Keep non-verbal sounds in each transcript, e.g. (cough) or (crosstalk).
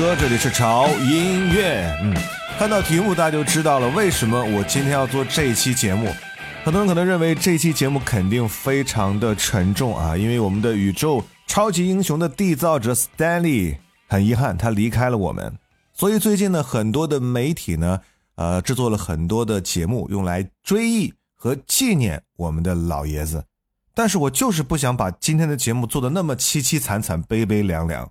哥，这里是潮音乐。嗯，看到题目大家就知道了，为什么我今天要做这一期节目。很多人可能认为这期节目肯定非常的沉重啊，因为我们的宇宙超级英雄的缔造者 Stanley 很遗憾他离开了我们，所以最近呢，很多的媒体呢，呃，制作了很多的节目用来追忆和纪念我们的老爷子。但是我就是不想把今天的节目做的那么凄凄惨惨、悲悲凉凉。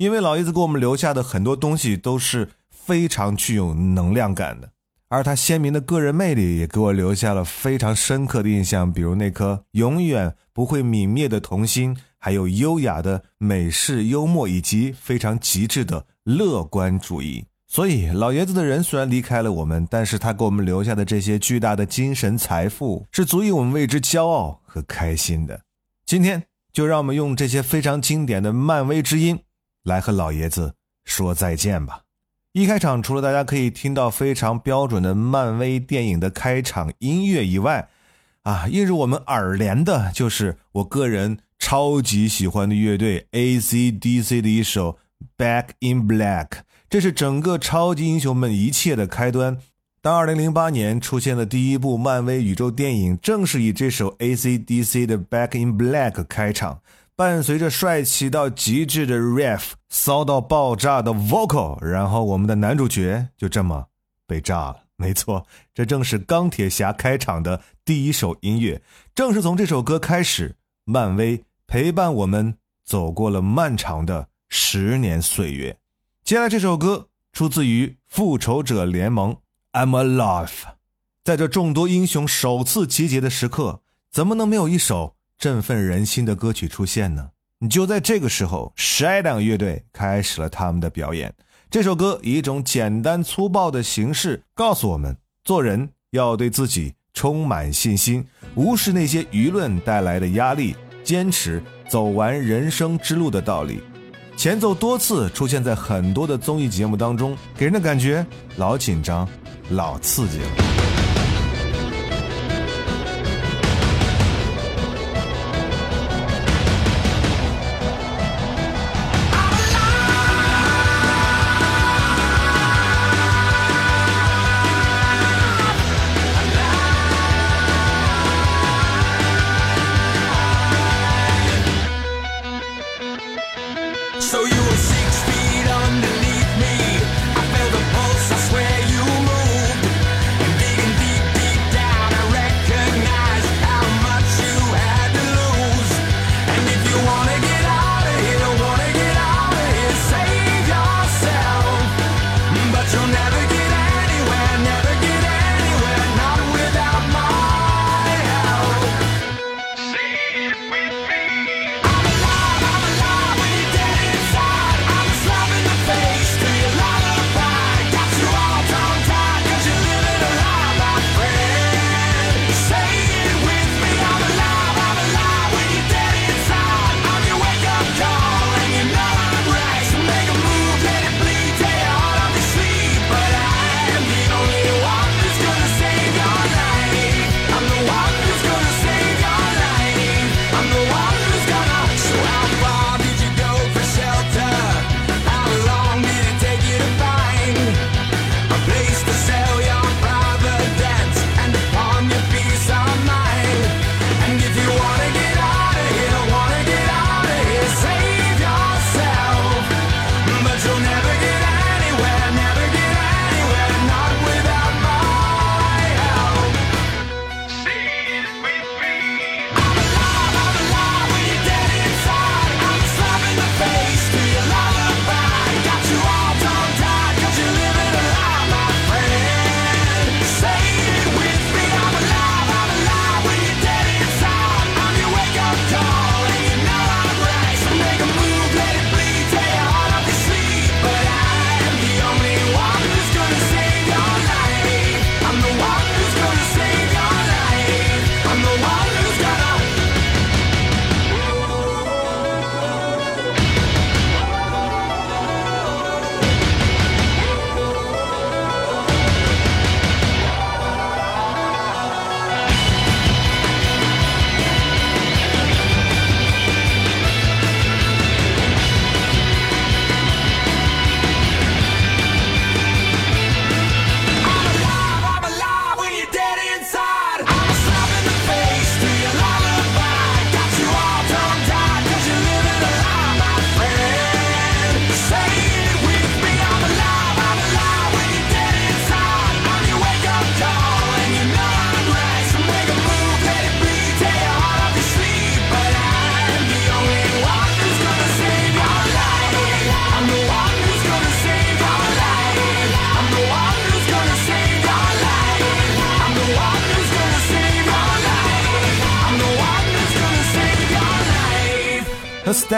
因为老爷子给我们留下的很多东西都是非常具有能量感的，而他鲜明的个人魅力也给我留下了非常深刻的印象，比如那颗永远不会泯灭的童心，还有优雅的美式幽默，以及非常极致的乐观主义。所以，老爷子的人虽然离开了我们，但是他给我们留下的这些巨大的精神财富，是足以我们为之骄傲和开心的。今天，就让我们用这些非常经典的漫威之音。来和老爷子说再见吧。一开场，除了大家可以听到非常标准的漫威电影的开场音乐以外，啊，映入我们耳帘的就是我个人超级喜欢的乐队 AC/DC 的一首《Back in Black》，这是整个超级英雄们一切的开端。当2008年出现的第一部漫威宇宙电影，正是以这首 AC/DC 的《Back in Black》开场。伴随着帅气到极致的 riff，骚到爆炸的 vocal，然后我们的男主角就这么被炸了。没错，这正是钢铁侠开场的第一首音乐。正是从这首歌开始，漫威陪伴我们走过了漫长的十年岁月。接下来这首歌出自于复仇者联盟，I'm alive。在这众多英雄首次集结的时刻，怎么能没有一首？振奋人心的歌曲出现呢？你就在这个时候，Shadow 乐队开始了他们的表演。这首歌以一种简单粗暴的形式告诉我们：做人要对自己充满信心，无视那些舆论带来的压力，坚持走完人生之路的道理。前奏多次出现在很多的综艺节目当中，给人的感觉老紧张、老刺激了。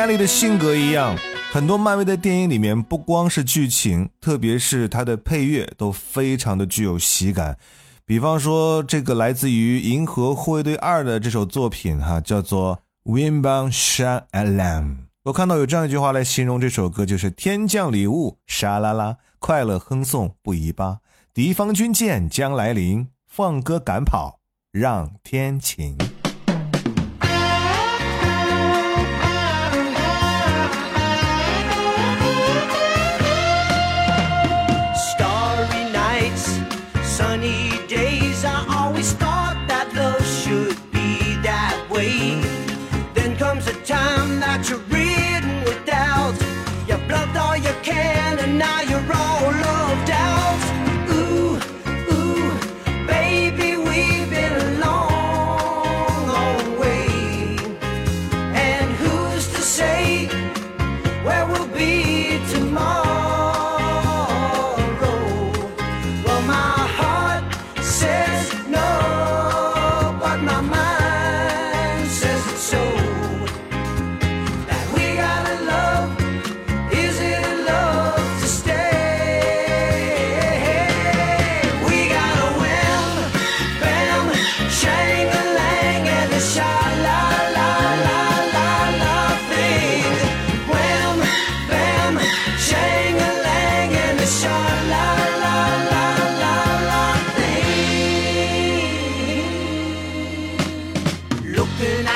和 Stanley 的性格一样，很多漫威的电影里面不光是剧情，特别是它的配乐都非常的具有喜感。比方说，这个来自于《银河护卫队二》的这首作品，哈，叫做《Windbound s h a n Alarm》。我看到有这样一句话来形容这首歌，就是“天降礼物，沙啦啦，快乐哼送不一八，敌方军舰将来临，放歌赶跑，让天晴。”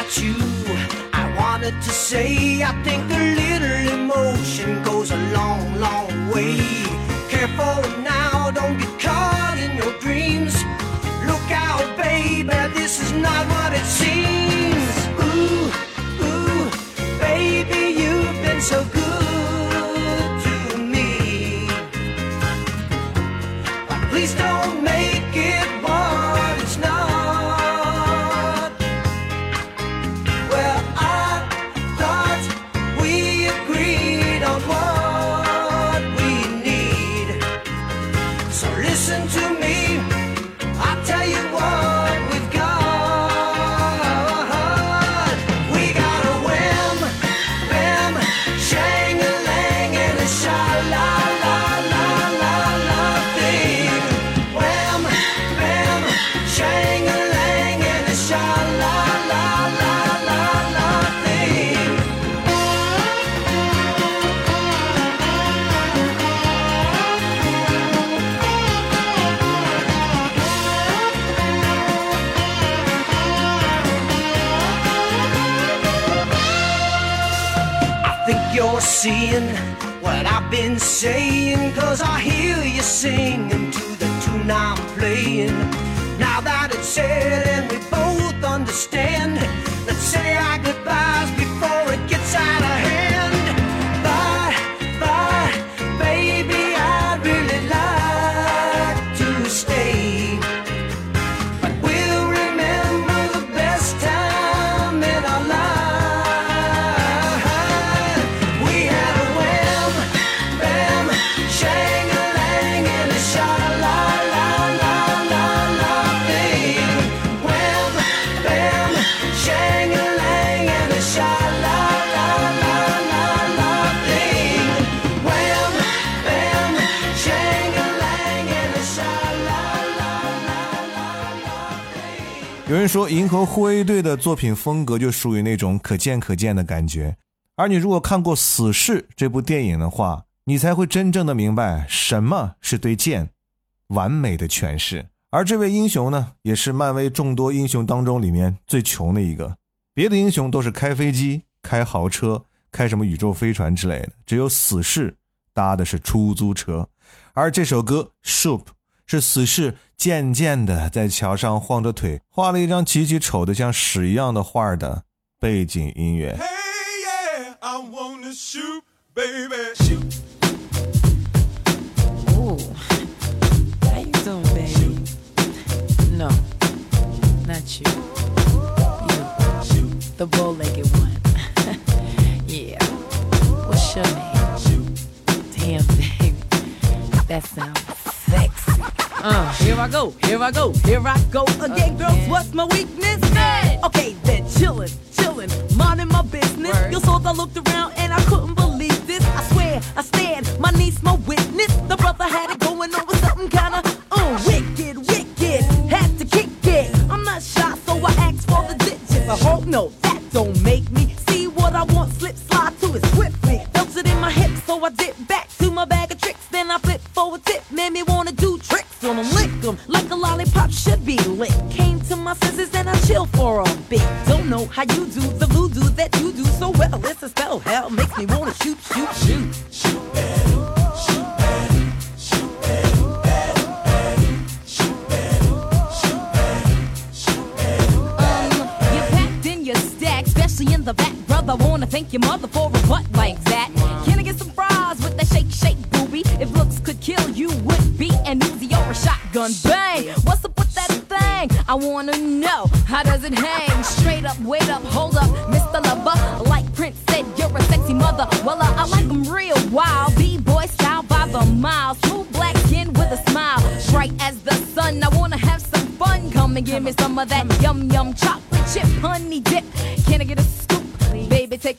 about you. I wanted to say, I think a little emotion goes a long, long way. Careful now, don't get caught in your dreams. Look out, baby, this is not what it seems. Ooh, ooh, baby, you've been so good. Seeing what I've been saying. Cause I hear you singing to the tune I'm playing. Now that it's said and we both understand, let's say our goodbyes 说，《银河护卫队》的作品风格就属于那种可见可见的感觉，而你如果看过《死侍》这部电影的话，你才会真正的明白什么是对剑完美的诠释。而这位英雄呢，也是漫威众多英雄当中里面最穷的一个。别的英雄都是开飞机、开豪车、开什么宇宙飞船之类的，只有死侍搭的是出租车。而这首歌《Soup》。是死侍渐渐的在桥上晃着腿，画了一张极其丑的像屎一样的画的背景音乐。 (laughs) (laughs) Uh, here I go, here I go, here I go again, girls. What's my weakness? Okay, then chillin', chillin'. chillin', minding my business. Word. You saw I looked around and I couldn't believe this. I swear, I stand, my niece, my witness. The brother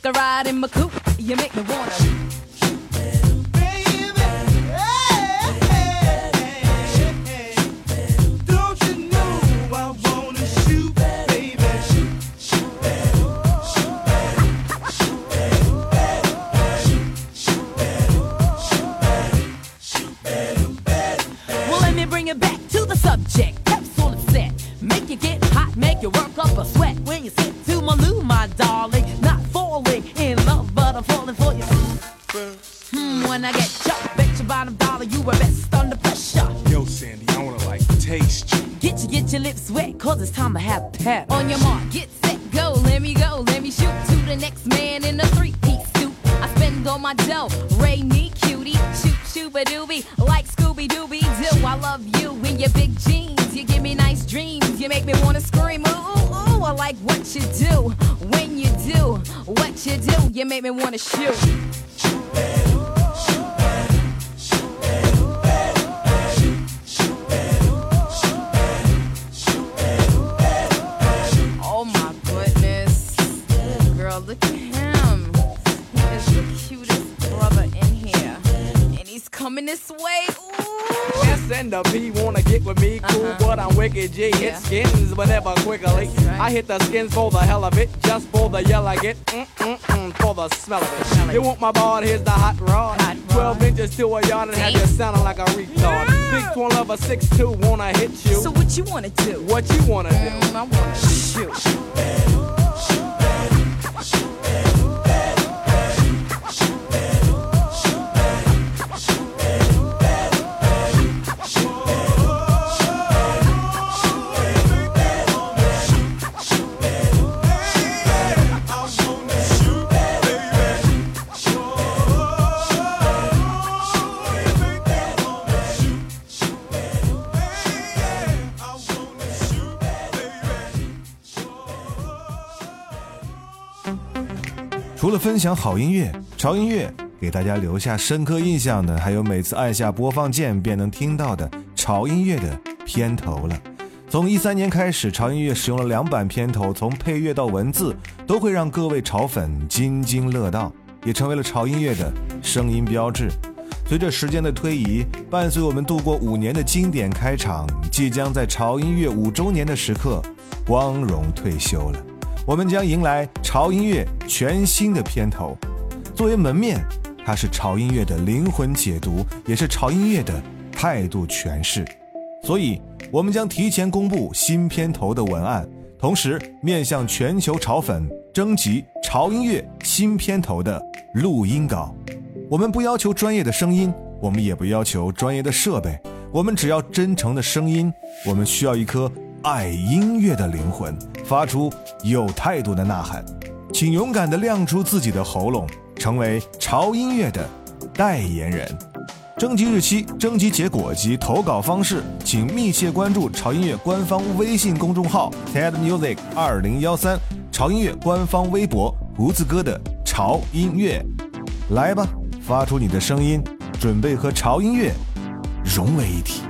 A ride in my coupe. You make me wanna. The P wanna get with me, cool, Uh-huh. but I'm wicked G. Yeah. Hit skins, but never quickly. Right. I hit the skins for the hell of it, just for the yell I get, mm mm mm, for the smell of it. You want my ball? Here's the hot rod. Hot 12 rod. inches to a yard and have Damn. you sounding like a retard. Big twin lover, 6'2, wanna hit you. So what you wanna do? what you wanna do? Mm, I wanna shoot. 除了分享好音乐、潮音乐，给大家留下深刻印象的，还有每次按下播放键便能听到的潮音乐的片头了。从一三年开始，潮音乐使用了两版片头，从配乐到文字都会让各位潮粉津津乐道，也成为了潮音乐的声音标志。随着时间的推移，伴随我们度过五年的经典开场，即将在潮音乐五周年的时刻光荣退休了。我们将迎来潮音乐全新的片头。作为门面，它是潮音乐的灵魂解读，也是潮音乐的态度诠释。所以，我们将提前公布新片头的文案，同时面向全球潮粉征集潮音乐新片头的录音稿。我们不要求专业的声音，我们也不要求专业的设备，我们只要真诚的声音。我们需要一颗爱音乐的灵魂，发出有态度的呐喊。请勇敢地亮出自己的喉咙，成为潮音乐的代言人。征集日期、征集结果及投稿方式，请密切关注潮音乐官方微信公众号 TED Music 二零幺三，潮音乐官方微博胡子哥的潮音乐。来吧，发出你的声音，准备和潮音乐融为一体。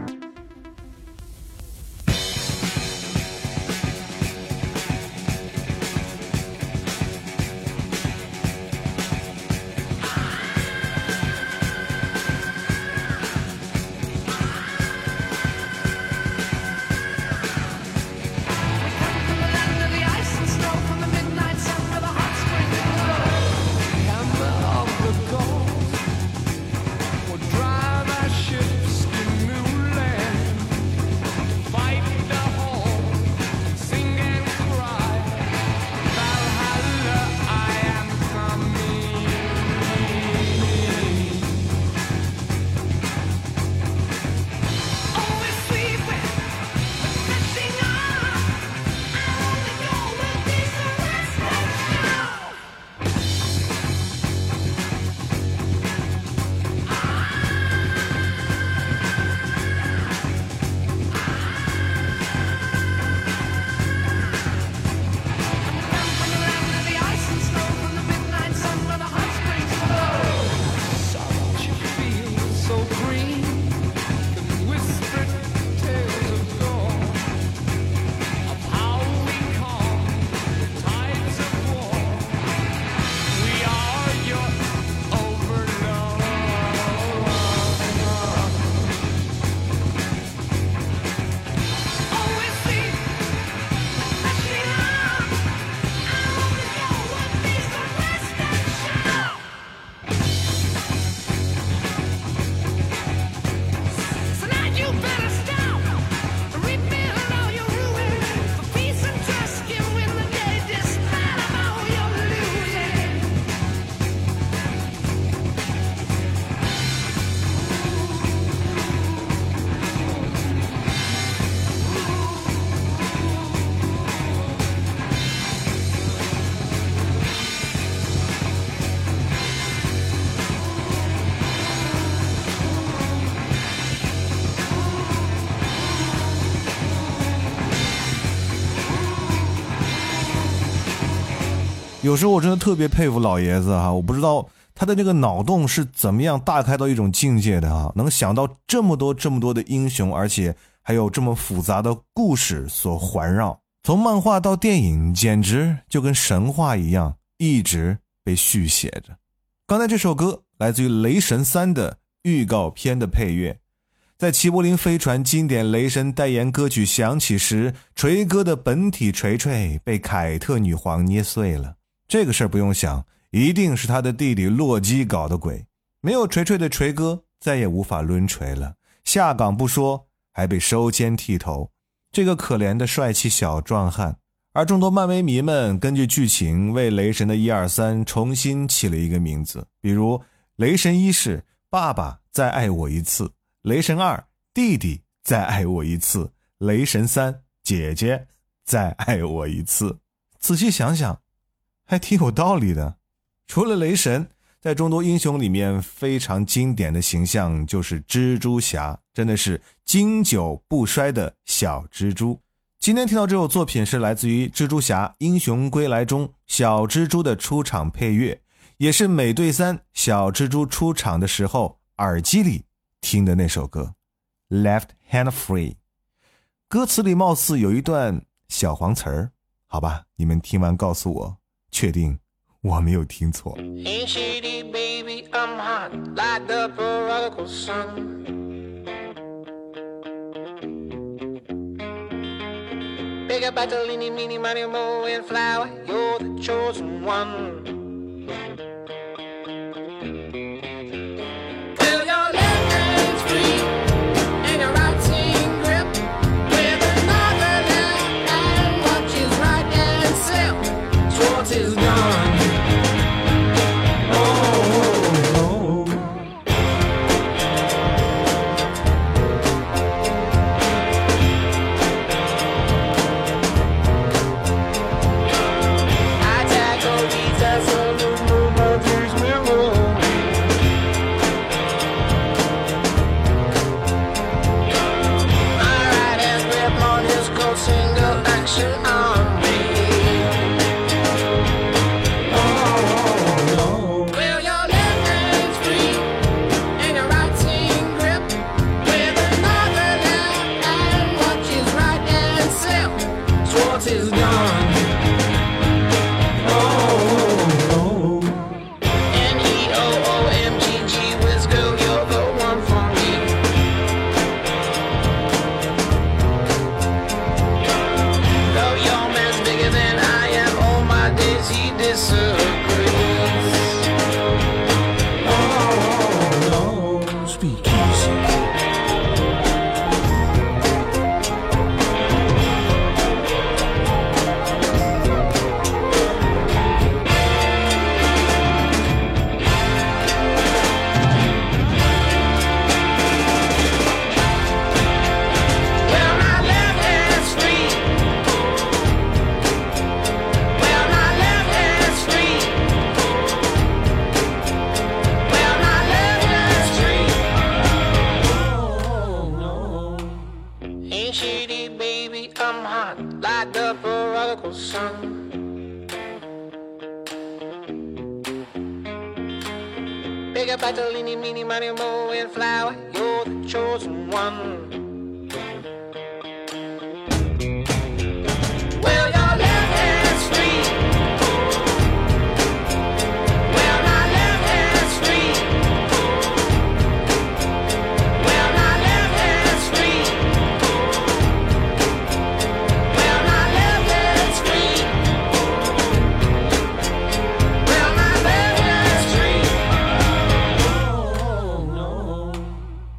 有时候我真的特别佩服老爷子哈，我不知道他的那个脑洞是怎么样大开到一种境界的哈，能想到这么多这么多的英雄，而且还有这么复杂的故事所环绕，从漫画到电影，简直就跟神话一样，一直被续写着。刚才这首歌来自于《雷神三》的预告片的配乐。在齐柏林飞船经典雷神代言歌曲响起时，锤哥的本体锤锤被凯特女皇捏碎了。这个事儿不用想，一定是他的弟弟洛基搞的鬼。没有锤锤的锤哥再也无法抡锤了，下岗不说，还被收监剃头。这个可怜的帅气小壮汉。而众多漫威迷们根据剧情为雷神的一二三重新起了一个名字，比如雷神一是爸爸再爱我一次。雷神二，弟弟再爱我一次；雷神三，姐姐再爱我一次。仔细想想，还挺有道理的。除了雷神，在众多英雄里面非常经典的形象就是蜘蛛侠，真的是经久不衰的小蜘蛛。今天听到这首作品是来自于《蜘蛛侠：英雄归来》中小蜘蛛的出场配乐，也是美队三小蜘蛛出场的时候耳机里。听的那首歌《Left Hand Free》，歌词里貌似有一段小黄词儿，好吧，你们听完告诉我，确定我没有听错。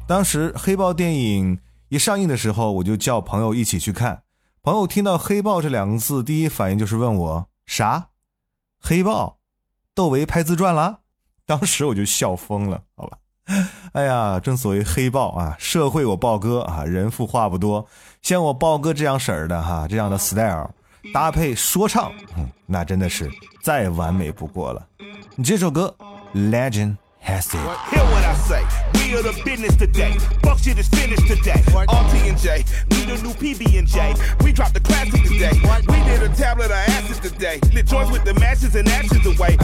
当时黑豹电影一上映的时候，我就叫朋友一起去看。朋友听到“黑豹”这两个字，第一反应就是问我啥？黑豹？窦唯拍自传了？(laughs) 当时我就笑疯了，好吧。哎呀，正所谓黑豹啊，社会我豹哥啊，人富话不多。像我豹哥这样式儿的哈，这样的 style 搭配说唱，嗯，那真的是再完美不过了。你这首歌《Legend》。Has it. Hear what I say. We are the business today. Fuck shit is finished today. RT and J, need a new PB and J. We dropped the classic today. We did a tablet of acid ashes today. Lit joints with the matches and ashes away.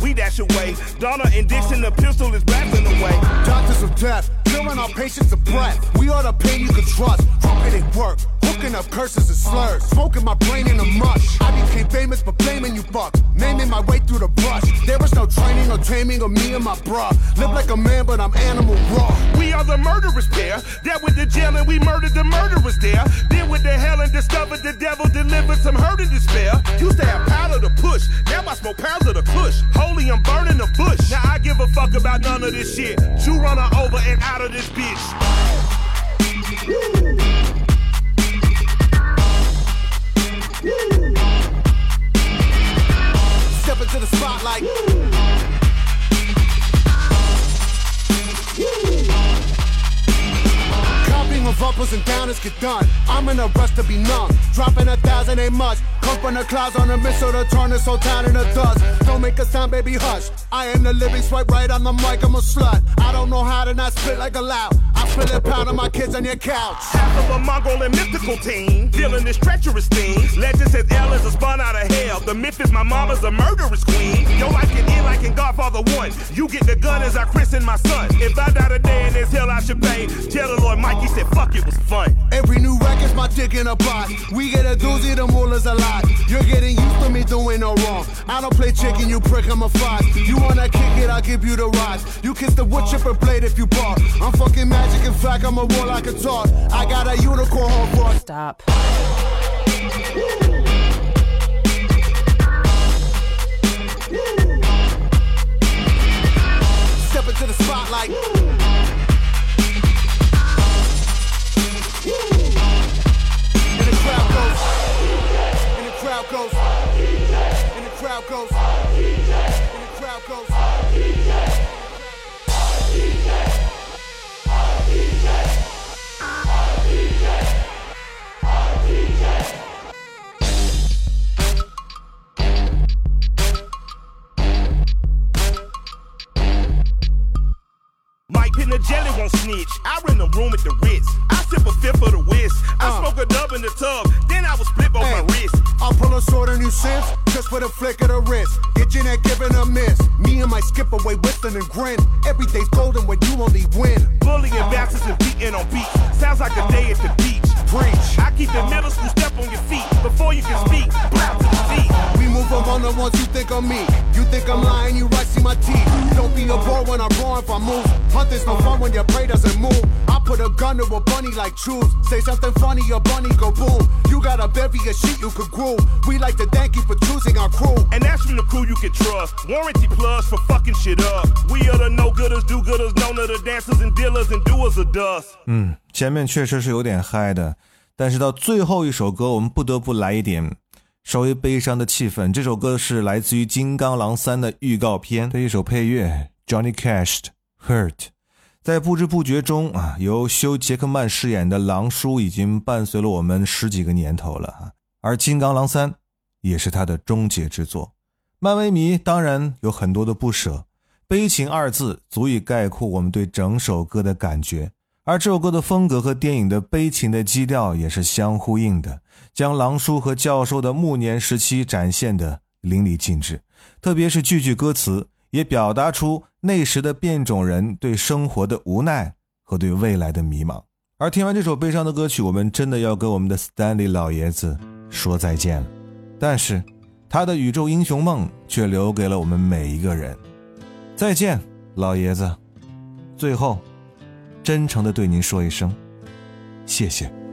We dash away. Donna and Dixon, the pistol is blasting away. Doctors of death, killing our patients of breath. We are the pain you can trust. Crooked it work, hooking up curses and slurs. Smoking my brain in a mush. I became famous for blaming you fuck. Naming my way through the brush. There was no training or taming of me and my bruh. Live like a man, but I'm animal raw. We are the murderous pair. Dealt with the jail and we murdered the murderers there. Then with the hell and discovered the devil delivered some hurt and despair. Used to have powder to push. Now I smoke pounds of the push. Holy, I'm burning the bush. Now I give a fuck about none of this shit. You run her over and out of this bitch. Step into the spotlight. Copying uppers and downers get done. I'm in a rush to be numb. Dropping a thousand ain't much. Come from the clouds on a missile to turn this whole town into dust. Don't make a sound, baby, hush. I am the living swipe right on the mic, I'm a slut. I don't know how to not spit like a loud. I feel it pound on my kids on your couch. Half of a Mongol and mythical team. Dealing this treacherous thing. Legend says L is a spawn out of hell. The myth is my mama's a murderous queen. Yo, I can end like in Godfather 1. You get the gun as I christen my son. If I die today in this hell, I should pay. Tell the Lord Mikey said, fuck, it was fun. Every new record's my dick in a box. We get a doozy, the mullah's a lot. You're getting used to me doing no wrong. I don't play chicken, you prick, I'm a fox. You wanna kick it, I'll give you the rods. You kiss the wood chipper blade if you bark. I'm fucking magic, in fact, I'm a war like a talk. I got a unicorn horn for Stop. Step into the spotlight. And the crowd goes. And the crowd goes. And the crowd goes. And the crowd goes. Mike Pin the jelly won't snitch. I rent a room at the Ritz. I sip a fifth of the whisk. I uh. smoke a dub in the tub. Then I was split both my wrists. I'll pull a sword on you since, just with a flick of the wrist. Get your neck given a miss. Me and my skip away whistling and grin. Every day's golden when you only win. Bullying bastards and beating on beats. Sounds like a day at the beach. Preach. I keep the middle school step on your feet. Before you can speak, blow to the feet. We move among the ones you think of me. You think I'm lying, you my teeth. Don't be a bore when I'm raw if I move. Hunting's no fun when your prey doesn't move. I put a gun to a bunny like truth. Say something funny, your bunny go boom. You got a bevy of shit you could groove. We like to thank you for choosing our crew. And that's from the crew you can trust. Warranty plus for fucking shit up. We are the no gooders, do gooders, known to the dancers and dealers and doers of dust. 嗯，前面确实是有点嗨的，但是到最后一首歌，我们不得不来一点 稍微悲伤的气氛。这首歌是来自于《金刚狼三》的预告片的一首配乐，Johnny Cash 的《Hurt》。在不知不觉中啊，由休·杰克曼饰演的狼叔已经伴随了我们十几个年头了啊，而《金刚狼三》也是他的终结之作。漫威迷当然有很多的不舍，悲情二字足以概括我们对整首歌的感觉。而这首歌的风格和电影的悲情的基调也是相呼应的，将狼叔和教授的暮年时期展现的淋漓尽致。特别是句句歌词，也表达出那时的变种人对生活的无奈和对未来的迷茫。而听完这首悲伤的歌曲，我们真的要跟我们的 Stanley 老爷子说再见了。但是，他的宇宙英雄梦却留给了我们每一个人。再见，老爷子。最后。真诚的对您说一声，谢谢。